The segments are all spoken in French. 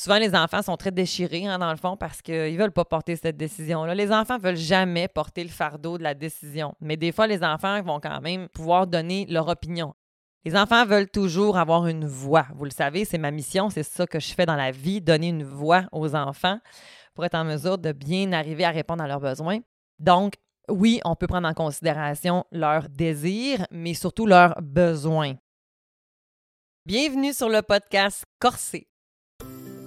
Souvent, les enfants sont très déchirés, hein, dans le fond, parce qu'ils ne veulent pas porter cette décision-là. Les enfants ne veulent jamais porter le fardeau de la décision. Mais des fois, les enfants vont quand même pouvoir donner leur opinion. Les enfants veulent toujours avoir une voix. Vous le savez, c'est ma mission, c'est ça que je fais dans la vie, donner une voix aux enfants pour être en mesure de bien arriver à répondre à leurs besoins. Donc, oui, on peut prendre en considération leurs désirs, mais surtout leurs besoins. Bienvenue sur le podcast Corsé,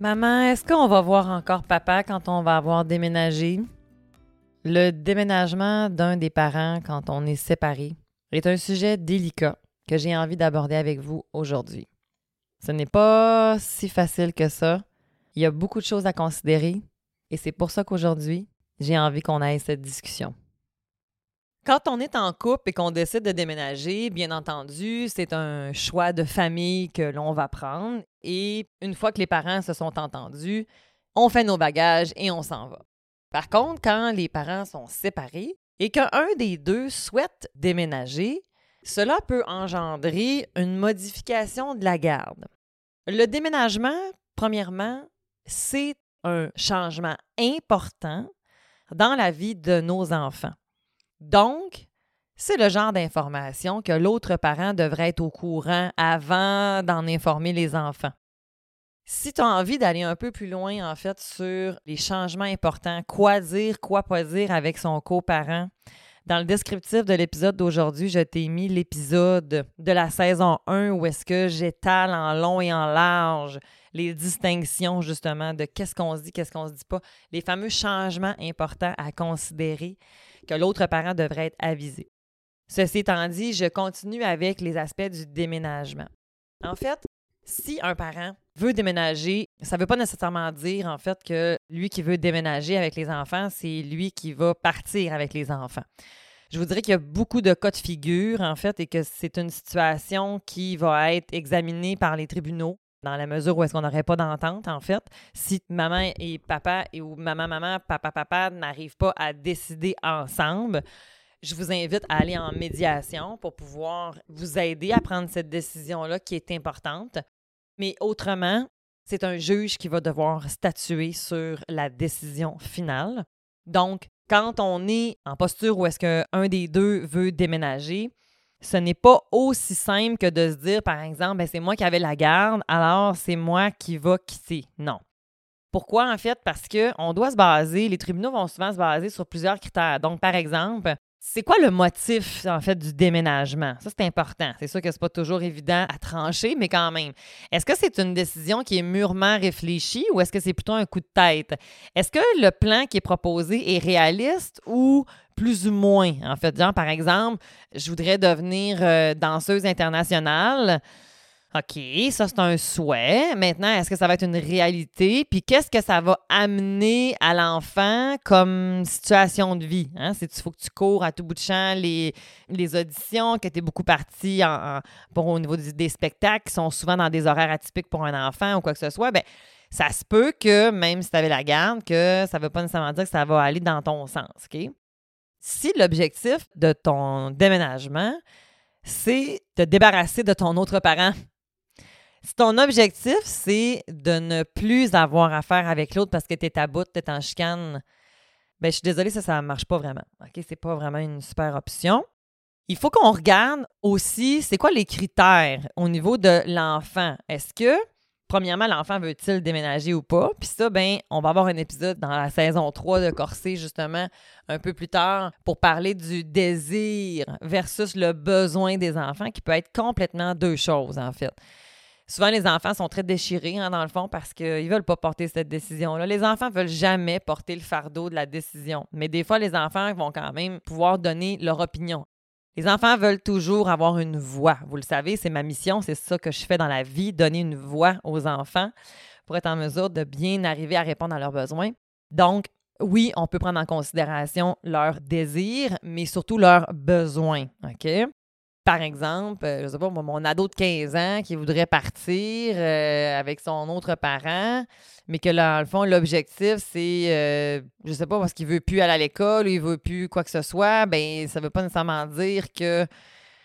Maman, est-ce qu'on va voir encore papa quand on va avoir déménagé? Le déménagement d'un des parents quand on est séparé est un sujet délicat que j'ai envie d'aborder avec vous aujourd'hui. Ce n'est pas si facile que ça. Il y a beaucoup de choses à considérer et c'est pour ça qu'aujourd'hui, j'ai envie qu'on ait cette discussion. Quand on est en couple et qu'on décide de déménager, bien entendu, c'est un choix de famille que l'on va prendre. Et une fois que les parents se sont entendus, on fait nos bagages et on s'en va. Par contre, quand les parents sont séparés et qu'un des deux souhaite déménager, cela peut engendrer une modification de la garde. Le déménagement, premièrement, c'est un changement important dans la vie de nos enfants. Donc, c'est le genre d'information que l'autre parent devrait être au courant avant d'en informer les enfants. Si tu as envie d'aller un peu plus loin, en fait, sur les changements importants, quoi dire, quoi pas dire avec son coparent, dans le descriptif de l'épisode d'aujourd'hui, je t'ai mis l'épisode de la saison 1 où est-ce que j'étale en long et en large les distinctions justement de qu'est-ce qu'on se dit, qu'est-ce qu'on se dit pas, les fameux changements importants à considérer que l'autre parent devrait être avisé. Ceci étant dit, je continue avec les aspects du déménagement. En fait, si un parent veut déménager, ça ne veut pas nécessairement dire en fait que lui qui veut déménager avec les enfants, c'est lui qui va partir avec les enfants. Je vous dirais qu'il y a beaucoup de cas de figure en fait et que c'est une situation qui va être examinée par les tribunaux dans la mesure où est-ce qu'on n'aurait pas d'entente, en fait, si maman et papa et ou maman, maman, papa, papa n'arrivent pas à décider ensemble, je vous invite à aller en médiation pour pouvoir vous aider à prendre cette décision-là qui est importante. Mais autrement, c'est un juge qui va devoir statuer sur la décision finale. Donc, quand on est en posture où est-ce qu'un des deux veut déménager, ce n'est pas aussi simple que de se dire, par exemple, ben, c'est moi qui avais la garde, alors c'est moi qui va quitter. Non. Pourquoi, en fait? Parce qu'on doit se baser, les tribunaux vont souvent se baser sur plusieurs critères. Donc, par exemple, c'est quoi le motif, en fait, du déménagement? Ça, c'est important. C'est sûr que c'est pas toujours évident à trancher, mais quand même. Est-ce que c'est une décision qui est mûrement réfléchie ou est-ce que c'est plutôt un coup de tête? Est-ce que le plan qui est proposé est réaliste ou plus ou moins? En fait, genre, par exemple, je voudrais devenir euh, danseuse internationale. OK, ça c'est un souhait. Maintenant, est-ce que ça va être une réalité? Puis qu'est-ce que ça va amener à l'enfant comme situation de vie? Hein? C'est il faut que tu cours à tout bout de champ les, les auditions, que tu es beaucoup parti pour, au niveau des, spectacles qui sont souvent dans des horaires atypiques pour un enfant ou quoi que ce soit. Bien, ça se peut que, même si tu avais la garde, que ça ne veut pas nécessairement dire que ça va aller dans ton sens. OK? Si l'objectif de ton déménagement, c'est de te débarrasser de ton autre parent, si ton objectif, c'est de ne plus avoir affaire avec l'autre parce que tu es à bout, tu es en chicane, ben, je suis désolée, ça, ça ne marche pas vraiment. OK? C'est pas vraiment une super option. Il faut qu'on regarde aussi, c'est quoi les critères au niveau de l'enfant? Est-ce que, premièrement, l'enfant veut-il déménager ou pas? Puis ça, ben, on va avoir un épisode dans la saison 3 de Corsé, justement, un peu plus tard, pour parler du désir versus le besoin des enfants, qui peut être complètement deux choses, en fait. Souvent, les enfants sont très déchirés, hein, dans le fond, parce qu'ils ne veulent pas porter cette décision-là. Les enfants ne veulent jamais porter le fardeau de la décision. Mais des fois, les enfants vont quand même pouvoir donner leur opinion. Les enfants veulent toujours avoir une voix. Vous le savez, c'est ma mission, c'est ça que je fais dans la vie, donner une voix aux enfants pour être en mesure de bien arriver à répondre à leurs besoins. Donc, oui, on peut prendre en considération leurs désirs, mais surtout leurs besoins. OK? Par exemple, euh, je sais pas, mon ado de 15 ans qui voudrait partir euh, avec son autre parent, mais que là, dans le fond, l'objectif, c'est, euh, je sais pas, parce qu'il veut plus aller à l'école ou il veut plus quoi que ce soit, ben ça veut pas nécessairement dire que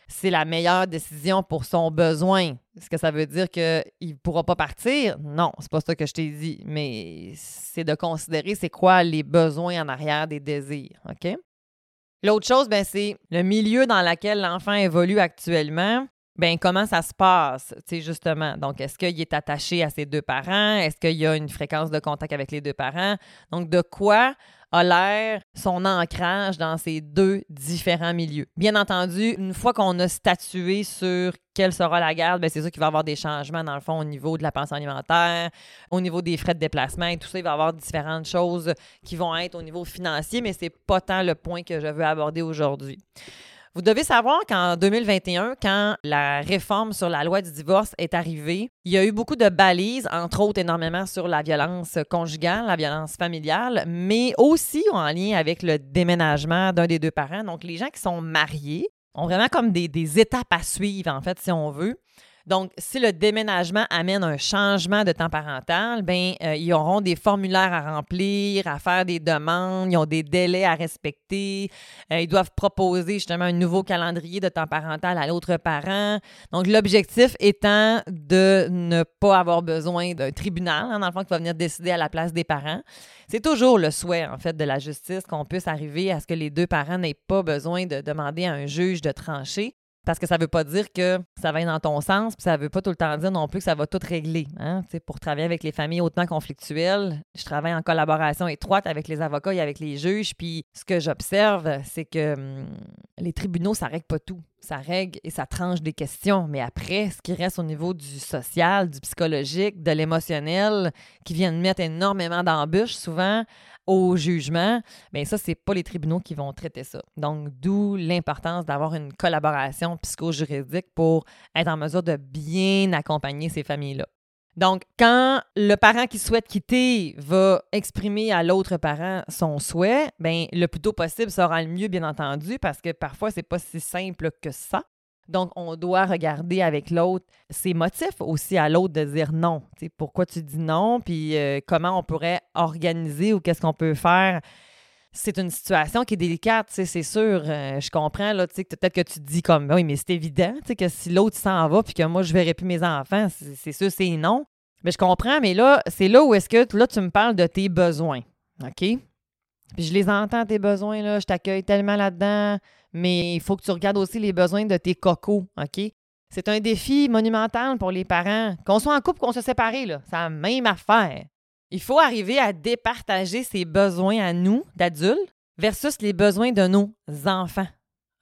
c'est la meilleure décision pour son besoin. Est-ce que ça veut dire qu'il ne pourra pas partir? Non, c'est pas ça que je t'ai dit. Mais c'est de considérer c'est quoi les besoins en arrière des désirs. OK? L'autre chose, ben, c'est le milieu dans lequel l'enfant évolue actuellement. Ben, comment ça se passe, tu sais, justement. Donc, est-ce qu'il est attaché à ses deux parents? Est-ce qu'il y a une fréquence de contact avec les deux parents? Donc, de quoi a l'air son ancrage dans ces deux différents milieux? Bien entendu, une fois qu'on a statué sur quelle sera la garde, ben, c'est sûr qu'il va y avoir des changements dans le fond au niveau de la pension alimentaire, au niveau des frais de déplacement et tout ça. Il va y avoir différentes choses qui vont être au niveau financier, mais c'est pas tant le point que je veux aborder aujourd'hui. Vous devez savoir qu'en 2021, quand la réforme sur la loi du divorce est arrivée, il y a eu beaucoup de balises, entre autres énormément sur la violence conjugale, la violence familiale, mais aussi en lien avec le déménagement d'un des deux parents. Donc, les gens qui sont mariés ont vraiment comme des, des étapes à suivre, en fait, si on veut. Donc, si le déménagement amène un changement de temps parental, ben euh, ils auront des formulaires à remplir, à faire des demandes, ils ont des délais à respecter, euh, ils doivent proposer justement un nouveau calendrier de temps parental à l'autre parent. Donc, l'objectif étant de ne pas avoir besoin d'un tribunal, hein, dans le fond, qui va venir décider à la place des parents. C'est toujours le souhait, en fait, de la justice qu'on puisse arriver à ce que les deux parents n'aient pas besoin de demander à un juge de trancher. Parce que ça ne veut pas dire que ça va être dans ton sens, puis ça veut pas tout le temps dire non plus que ça va tout régler. Hein? Pour travailler avec les familles hautement conflictuelles, je travaille en collaboration étroite avec les avocats et avec les juges, puis ce que j'observe, c'est que hum, les tribunaux, ça règle pas tout. Ça règle et ça tranche des questions, mais après, ce qui reste au niveau du social, du psychologique, de l'émotionnel, qui viennent mettre énormément d'embûches souvent, au jugement, bien ça, c'est pas les tribunaux qui vont traiter ça. Donc, d'où l'importance d'avoir une collaboration psycho-juridique pour être en mesure de bien accompagner ces familles-là. Donc, quand le parent qui souhaite quitter va exprimer à l'autre parent son souhait, bien, le plus tôt possible sera le mieux, bien entendu, parce que parfois, c'est pas si simple que ça. Donc, on doit regarder avec l'autre ses motifs aussi à l'autre de dire non. pourquoi tu dis non, puis euh, comment on pourrait organiser ou qu'est-ce qu'on peut faire. C'est une situation qui est délicate, c'est sûr. Euh, je comprends, là, peut-être que tu dis comme, oui, mais c'est évident, que si l'autre s'en va, puis que moi, je verrai plus mes enfants, c'est sûr, c'est non. Mais je comprends, mais là, c'est là où est-ce que, là, tu me parles de tes besoins, OK? Puis je les entends, tes besoins, là, je t'accueille tellement là-dedans mais il faut que tu regardes aussi les besoins de tes cocos, OK? C'est un défi monumental pour les parents. Qu'on soit en couple, qu'on se sépare, là, c'est la même affaire. Il faut arriver à départager ses besoins à nous, d'adultes, versus les besoins de nos enfants.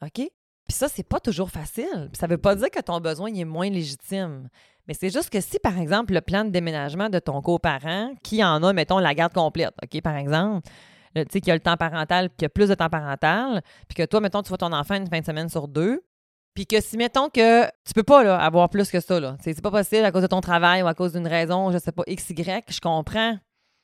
OK? Puis ça, c'est pas toujours facile. Puis ça veut pas dire que ton besoin est moins légitime. Mais c'est juste que si, par exemple, le plan de déménagement de ton coparent, qui en a, mettons, la garde complète, OK, par exemple, tu sais, qu'il y a le temps parental, qu'il y a plus de temps parental, puis que toi, mettons, tu vois ton enfant une fin de semaine sur deux, puis que si, mettons que tu peux pas là, avoir plus que ça, là. C'est pas possible à cause de ton travail ou à cause d'une raison, je sais pas, X, Y, je comprends.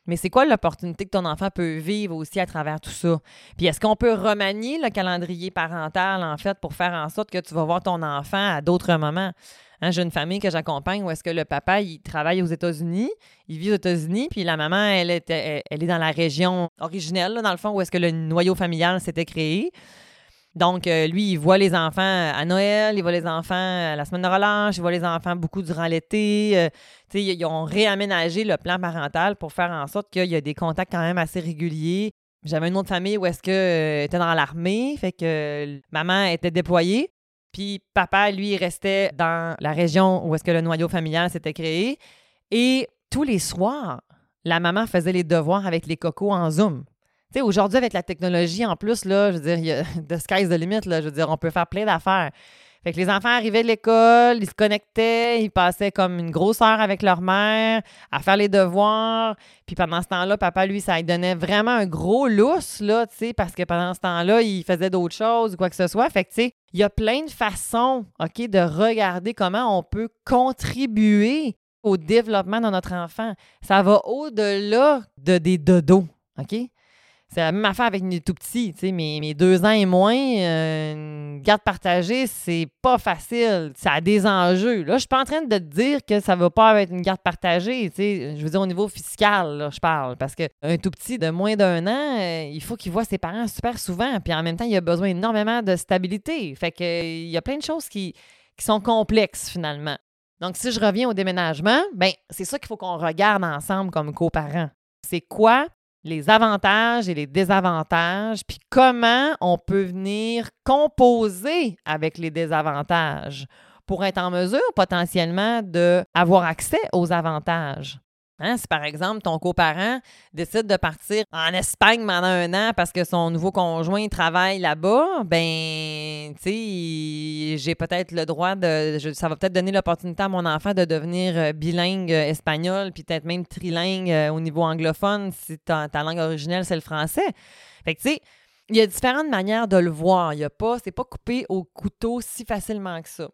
Mais c'est quoi l'opportunité que ton enfant peut vivre aussi à travers tout ça? Puis est-ce qu'on peut remanier le calendrier parental, en fait, pour faire en sorte que tu vas voir ton enfant à d'autres moments? Hein, j'ai une famille que j'accompagne où est-ce que le papa, il travaille aux États-Unis, il vit aux États-Unis, puis la maman, elle est, elle est dans la région originelle, dans le fond, où est-ce que le noyau familial s'était créé. Donc, euh, lui, il voit les enfants à Noël, il voit les enfants à la semaine de relâche, il voit les enfants beaucoup durant l'été. Euh, ils ont réaménagé le plan parental pour faire en sorte qu'il y a des contacts quand même assez réguliers. J'avais une autre famille où est-ce que euh, était dans l'armée, fait que maman était déployée. Puis papa, lui, restait dans la région où est-ce que le noyau familial s'était créé. Et tous les soirs, la maman faisait les devoirs avec les cocos en Zoom. Aujourd'hui, avec la technologie en plus, là, je veux dire, il y a the sky's the limit, là, je veux dire, on peut faire plein d'affaires. Fait que les enfants arrivaient de l'école, ils se connectaient, ils passaient comme une grosse heure avec leur mère à faire les devoirs. Puis pendant ce temps-là, papa, lui, ça lui donnait vraiment un gros lousse, là, tu sais, parce que pendant ce temps-là, il faisait d'autres choses ou quoi que ce soit. Fait que, tu sais, il y a plein de façons, OK, de regarder comment on peut contribuer au développement de notre enfant. Ça va au-delà de des dodos, OK? C'est la même affaire avec mes tout petits. Mes, mes, deux ans et moins, euh, une garde partagée, c'est pas facile. Ça a des enjeux. Là, je suis pas en train de te dire que ça va pas être une garde partagée. Je veux dire au niveau fiscal, je parle. Parce qu'un tout petit de moins d'un an, euh, il faut qu'il voit ses parents super souvent. Puis en même temps, il a besoin énormément de stabilité. Fait que il y a plein de choses qui, qui sont complexes finalement. Donc, si je reviens au déménagement, ben c'est ça qu'il faut qu'on regarde ensemble comme coparents. C'est quoi les avantages et les désavantages, puis comment on peut venir composer avec les désavantages pour être en mesure potentiellement d'avoir accès aux avantages. Hein, si par exemple ton coparent décide de partir en Espagne pendant un an parce que son nouveau conjoint travaille là-bas, ben, tu sais, j'ai peut-être le droit de. ça va peut-être donner l'opportunité à mon enfant de devenir euh, bilingue euh, espagnol, puis peut-être même trilingue euh, au niveau anglophone si ta, langue originelle c'est le français. Fait que, tu sais, il y a différentes manières de le voir. Il a pas, c'est pas coupé au couteau si facilement que ça.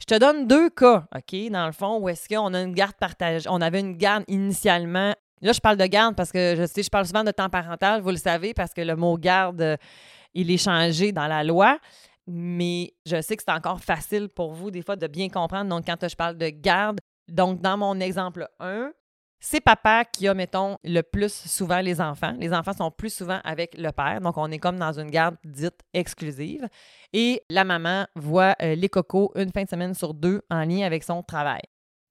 Je te donne deux cas, OK, dans le fond, où est-ce qu'on a une garde partagée. On avait une garde initialement. Là, je parle de garde parce que je sais, je parle souvent de temps parental, vous le savez, parce que le mot garde, il est changé dans la loi. Mais je sais que c'est encore facile pour vous, des fois, de bien comprendre. Donc, quand je parle de garde, donc dans mon exemple 1, c'est papa qui a, mettons, le plus souvent les enfants. Les enfants sont plus souvent avec le père, donc on est comme dans une garde dite exclusive. Et la maman voit euh, les cocos une fin de semaine sur deux en lien avec son travail.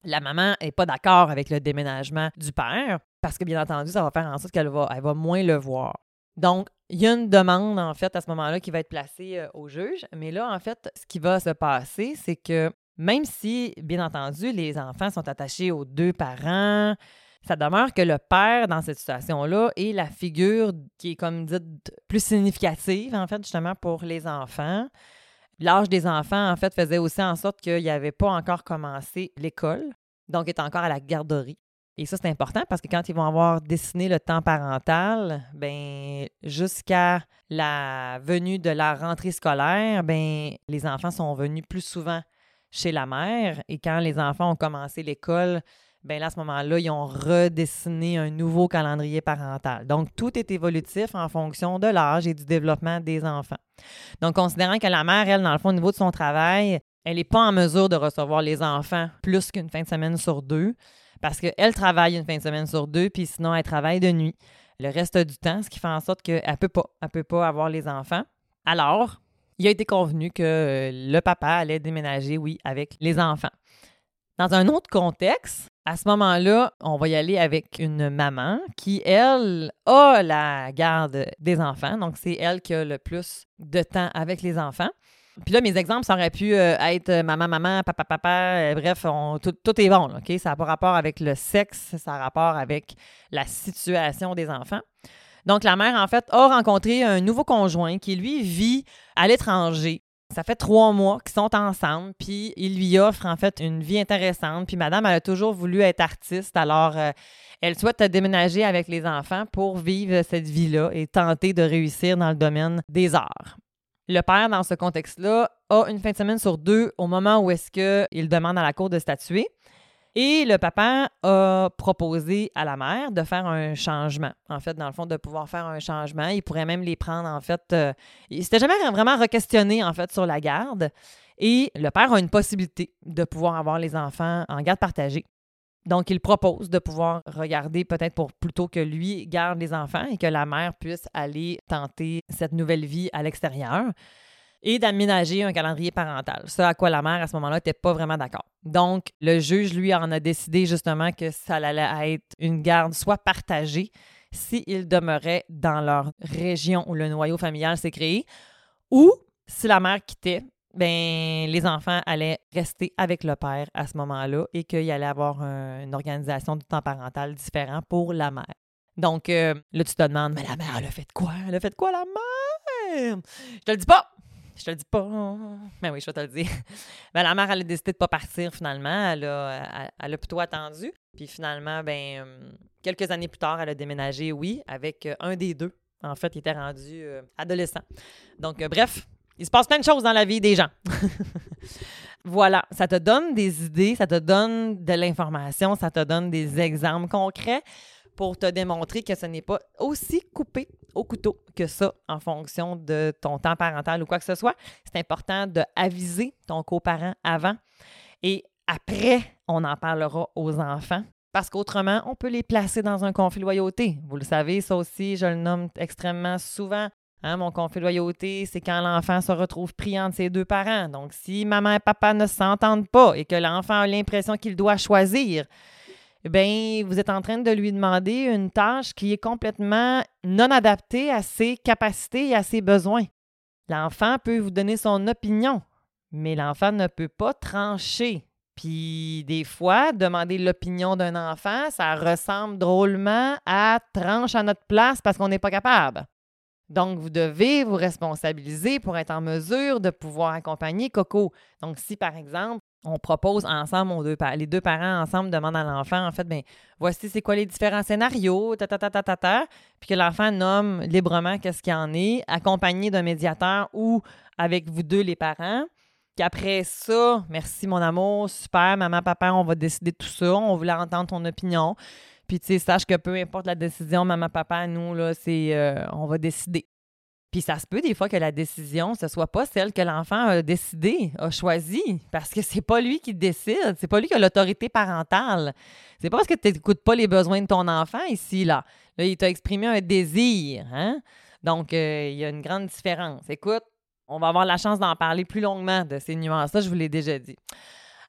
La maman n'est pas d'accord avec le déménagement du père parce que, bien entendu, ça va faire en sorte qu'elle va, elle moins le voir. Donc, il y a une demande, en fait, à ce moment-là, qui va être placée euh, au juge. Mais là, en fait, ce qui va se passer, c'est que même si, bien entendu, les enfants sont attachés aux deux parents, ça demeure que le père, dans cette situation-là, est la figure qui est, comme dit, plus significative, en fait, justement, pour les enfants. L'âge des enfants, en fait, faisait aussi en sorte qu'il n'avait pas encore commencé l'école, donc est encore à la garderie. Et ça, c'est important parce que quand ils vont avoir dessiné le temps parental, ben jusqu'à la venue de la rentrée scolaire, ben les enfants sont venus plus souvent chez la mère. Et quand les enfants ont commencé l'école, ben à ce moment-là, ils ont redessiné un nouveau calendrier parental. Donc, tout est évolutif en fonction de l'âge et du développement des enfants. Donc, considérant que la mère, elle, dans le fond, au niveau de son travail, elle n'est pas en mesure de recevoir les enfants plus qu'une fin de semaine sur deux parce qu'elle travaille une fin de semaine sur deux, puis sinon, elle travaille de nuit le reste du temps, ce qui fait en sorte qu'elle ne peut peut pas avoir les enfants. Alors, il a été convenu que euh, le papa allait déménager, oui, avec les enfants. Dans un autre contexte, à ce moment-là, on va y aller avec une maman qui, elle, a la garde des enfants. Donc, c'est elle qui a le plus de temps avec les enfants. Puis là, mes exemples, ça aurait pu euh, être maman, maman, papa, papa, euh, bref, tout, est bon, OK? Ça n'a pas rapport avec le sexe, ça a rapport avec la situation des enfants. Donc, la mère, en fait, a rencontré un nouveau conjoint qui, lui, vit à l'étranger. Ça fait trois mois qu'ils sont ensemble, puis il lui offre en fait une vie intéressante. Puis madame, a toujours voulu être artiste, alors euh, elle souhaite déménager avec les enfants pour vivre cette vie-là et tenter de réussir dans le domaine des arts. Le père, dans ce contexte-là, a une fin de semaine sur deux au moment où est-ce qu'il demande à la cour de statuer. Et le papa a proposé à la mère de faire un changement. En fait, dans le fond, de pouvoir faire un changement. Il pourrait même les prendre, en fait. Euh, il s'était jamais vraiment re-questionné, en fait, sur la garde. Et le père a une possibilité de pouvoir avoir les enfants en garde partagée. Donc, il propose de pouvoir regarder peut-être pour plutôt que lui garde les enfants et que la mère puisse aller tenter cette nouvelle vie à l'extérieur et d'aménager un calendrier parental. Ce à quoi la mère, à ce moment-là, n'était pas vraiment d'accord. Donc, le juge, lui, en a décidé justement que ça allait être une garde soit partagée s'ils demeuraient dans leur région où le noyau familial s'est créé, ou si la mère quittait, ben, les enfants allaient rester avec le père à ce moment-là et qu'il allait avoir une organisation du temps parental différent pour la mère. Donc, euh, là, tu te demandes, mais la mère, elle a fait quoi? Elle a fait quoi, la mère? Je te le dis pas! Je te le dis pas. Mais oui, je vais te le dire. Ben, la mère, elle a décidé de pas partir finalement. Elle a, a plutôt attendu. Puis finalement, ben, euh, quelques années plus tard, elle a déménagé, oui, avec euh, un des deux. En fait, il était rendu euh, adolescent. Donc, bref, il se passe plein de choses dans la vie des gens. voilà, ça te donne des idées, ça te donne de l'information, ça te donne des exemples concrets pour te démontrer que ce n'est pas aussi coupé au couteau que ça en fonction de ton temps parental ou quoi que ce soit. C'est important de aviser ton coparent avant et après, on en parlera aux enfants. Parce qu'autrement, on peut les placer dans un conflit de loyauté. Vous le savez, ça aussi, je le nomme extrêmement souvent. Hein, mon conflit de loyauté, c'est quand l'enfant se retrouve pris entre ses deux parents. Donc, si maman et papa ne s'entendent pas et que l'enfant a l'impression qu'il doit choisir, bien, vous êtes en train de lui demander une tâche qui est complètement non adaptée à ses capacités et à ses besoins. L'enfant peut vous donner son opinion, mais l'enfant ne peut pas trancher. Puis des fois, demander l'opinion d'un enfant, ça ressemble drôlement à tranche à notre place parce qu'on n'est pas capable. Donc, vous devez vous responsabiliser pour être en mesure de pouvoir accompagner Coco. Donc, si par exemple, on propose ensemble, deux, les deux parents ensemble demandent à l'enfant, en fait, bien, voici c'est quoi les différents scénarios, ta, ta, ta, ta, ta, ta puis que l'enfant nomme librement qu'est-ce qu'il en est, accompagné d'un médiateur ou avec vous deux, les parents. Qu'après ça, merci mon amour, super, maman, papa, on va décider de tout ça, on voulait entendre ton opinion. Puis, tu sais, sache que peu importe la décision, maman, papa, nous, là, c'est, euh, on va décider. Puis ça se peut des fois que la décision, ce soit pas celle que l'enfant a décidé, a choisi, parce que c'est pas lui qui décide, c'est pas lui qui a l'autorité parentale. C'est pas parce que tu n'écoutes pas les besoins de ton enfant ici, là. Là, il t'a exprimé un désir, hein? Donc, euh, il y a une grande différence. Écoute, on va avoir la chance d'en parler plus longuement de ces nuances-là, je vous l'ai déjà dit.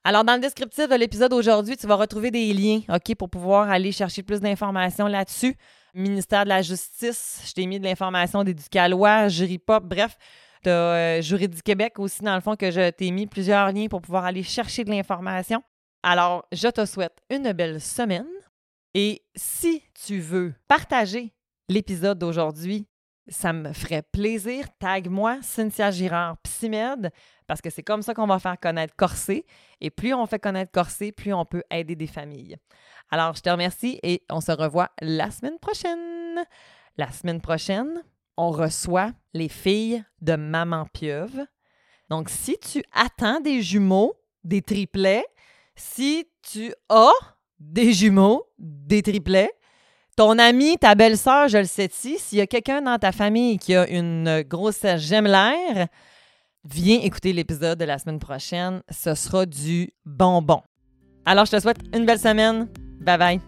Alors, dans le descriptif de l'épisode aujourd'hui, tu vas retrouver des liens, OK, pour pouvoir aller chercher plus d'informations là-dessus ministère de la Justice, je t'ai mis de l'information d'Éducalois, Jury Pop, bref. Tu as euh, Jury du Québec aussi, dans le fond, que je t'ai mis plusieurs liens pour pouvoir aller chercher de l'information. Alors, je te souhaite une belle semaine. Et si tu veux partager l'épisode d'aujourd'hui, ça me ferait plaisir. Tag-moi, Cynthia Girard, Psymed, parce que c'est comme ça qu'on va faire connaître Corsé. Et plus on fait connaître Corsé, plus on peut aider des familles. Alors, je te remercie et on se revoit la semaine prochaine. La semaine prochaine, on reçoit les filles de Maman Pieuvre. Donc, si tu attends des jumeaux, des triplets, si tu as des jumeaux, des triplets, ton ami, ta belle-sœur, je le sais-tu, s'il y a quelqu'un dans ta famille qui a une grosse gemelaire, viens écouter l'épisode de la semaine prochaine. Ce sera du bonbon. Alors, je te souhaite une belle semaine. Bye bye.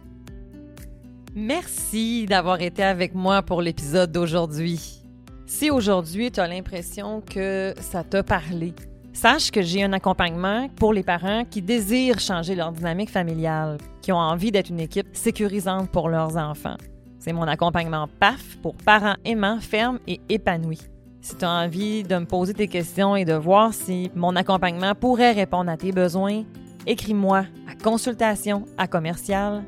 Merci d'avoir été avec moi pour l'épisode d'aujourd'hui. Si aujourd'hui tu as l'impression que ça t'a parlé, sache que j'ai un accompagnement pour les parents qui désirent changer leur dynamique familiale, qui ont envie d'être une équipe sécurisante pour leurs enfants. C'est mon accompagnement PAF pour parents aimants, fermes et épanouis. Si tu as envie de me poser tes questions et de voir si mon accompagnement pourrait répondre à tes besoins, écris-moi à consultation à commercial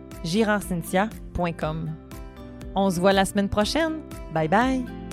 On se voit la semaine prochaine. Bye bye!